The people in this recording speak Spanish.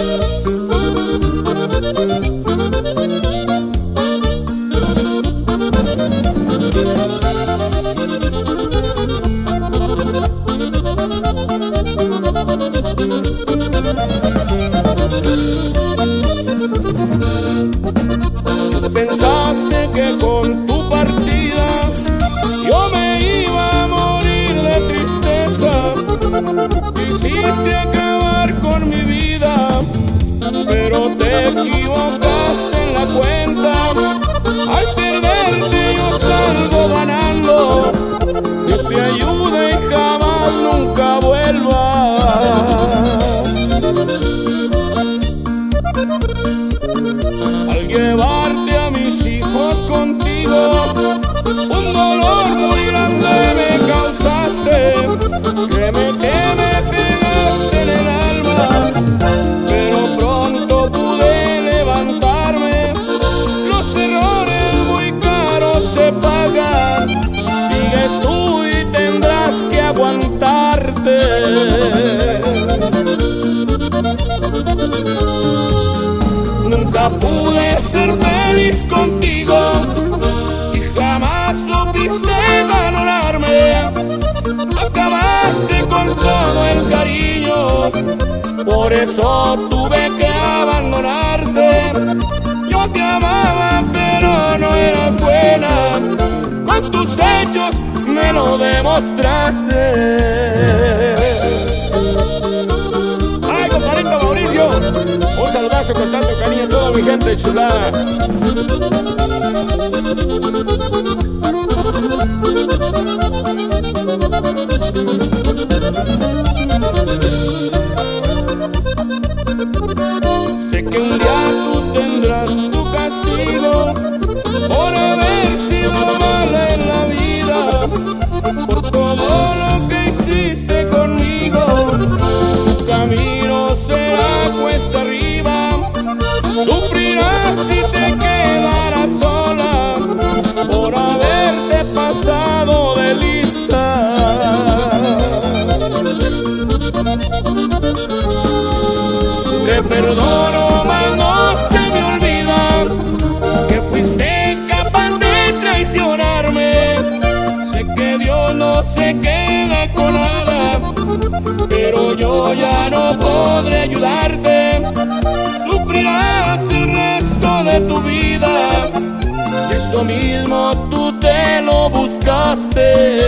Thank you. Pero te equivocaste en la cuenta. Nunca pude ser feliz contigo y jamás supiste valorarme. Acabaste con todo el cariño, por eso tuve que abandonarte. Yo te amaba, pero no era buena. Con tus hechos me lo demostraste. Saludazo con tanto cariño a toda mi gente chulada. Perdono, mas no se me olvida que fuiste capaz de traicionarme. Sé que Dios no se queda con nada, pero yo ya no podré ayudarte. Sufrirás el resto de tu vida. Y eso mismo tú te lo buscaste.